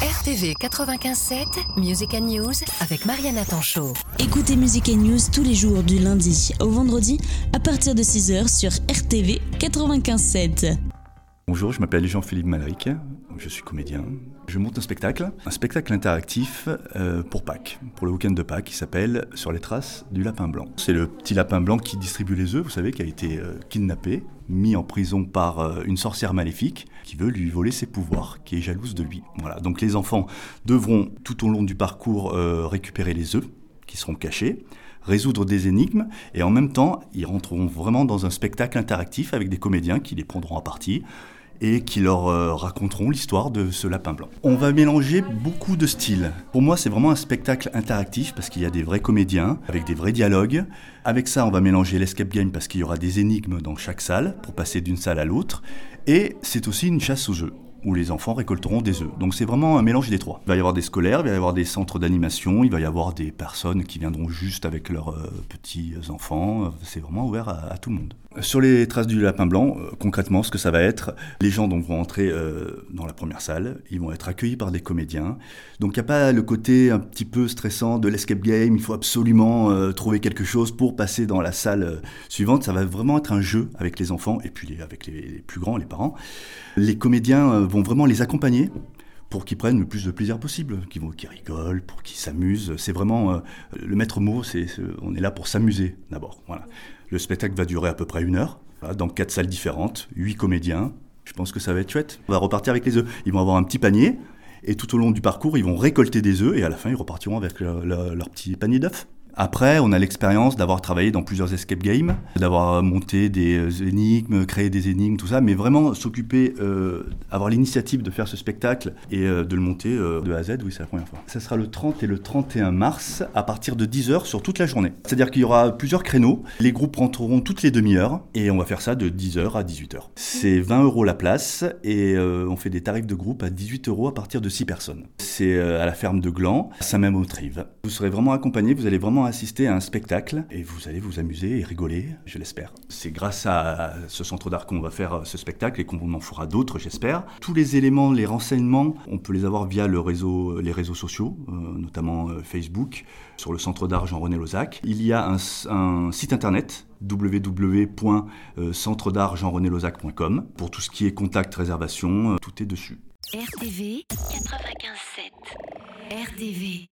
RTV 95.7, Music and News avec Mariana Tanchot. Écoutez Music and News tous les jours du lundi au vendredi à partir de 6h sur RTV 95.7. Bonjour, je m'appelle Jean-Philippe Malric, je suis comédien. Je monte un spectacle, un spectacle interactif euh, pour Pâques, pour le week-end de Pâques, qui s'appelle Sur les traces du lapin blanc. C'est le petit lapin blanc qui distribue les œufs, vous savez, qui a été euh, kidnappé, mis en prison par euh, une sorcière maléfique qui veut lui voler ses pouvoirs, qui est jalouse de lui. Voilà, donc les enfants devront tout au long du parcours récupérer les œufs qui seront cachés résoudre des énigmes et en même temps, ils rentreront vraiment dans un spectacle interactif avec des comédiens qui les prendront en partie et qui leur euh, raconteront l'histoire de ce lapin blanc. On va mélanger beaucoup de styles. Pour moi, c'est vraiment un spectacle interactif parce qu'il y a des vrais comédiens avec des vrais dialogues. Avec ça, on va mélanger l'escape game parce qu'il y aura des énigmes dans chaque salle pour passer d'une salle à l'autre. Et c'est aussi une chasse aux jeux où les enfants récolteront des œufs. Donc c'est vraiment un mélange des trois. Il va y avoir des scolaires, il va y avoir des centres d'animation, il va y avoir des personnes qui viendront juste avec leurs euh, petits enfants. C'est vraiment ouvert à, tout le monde. Sur les traces du lapin blanc, euh, concrètement, ce que ça va être, les gens vont entrer euh, dans la première salle, ils vont être accueillis par des comédiens. Donc il n'y a pas le côté un petit peu stressant de l'escape game, il faut absolument trouver quelque chose pour passer dans la salle suivante. Ça va vraiment être un jeu avec les enfants et puis avec les, les plus grands, les parents. Les comédiens vont vraiment les accompagner pour qu'ils prennent le plus de plaisir possible, qu'ils rigolent, pour qu'ils s'amusent. C'est vraiment euh, le maître mot, c'est on est là pour s'amuser d'abord. Voilà. Le spectacle va durer à peu près une heure, dans quatre salles différentes, huit comédiens. Je pense que ça va être chouette. On va repartir avec les œufs. Ils vont avoir un petit panier et tout au long du parcours, ils vont récolter des œufs et à la fin, ils repartiront avec leur petit panier d'œufs. Après, on a l'expérience d'avoir travaillé dans plusieurs escape games, d'avoir monté des euh, énigmes, créé des énigmes, tout ça, mais vraiment s'occuper, euh, avoir l'initiative de faire ce spectacle et euh, de le monter de A à Z, oui, c'est la première fois. Ça sera le 30 et le 31 mars à partir de 10h sur toute la journée. C'est-à-dire qu'il y aura plusieurs créneaux, les groupes rentreront toutes les demi-heures et on va faire ça de 10h à 18h. C'est 20 euros la place et on fait des tarifs de groupe à 18 euros à partir de 6 personnes. C'est à la ferme de Gland, à Saint-Même-au-Trive. Vous serez vraiment accompagné, vous allez vraiment assister à un spectacle et vous allez vous amuser et rigoler, je l'espère. C'est grâce à ce centre d'art qu'on va faire euh, ce spectacle et qu'on en fera d'autres, j'espère. Tous les éléments, les renseignements, on peut les avoir via le réseau, les réseaux sociaux, euh, notamment euh, Facebook, sur le centre d'art Jean-René Lozac. Il y a un, un site internet www.centredartjeanrenélozac.com pour tout ce qui est contact, réservation, tout est dessus. RTV 95.7 RTV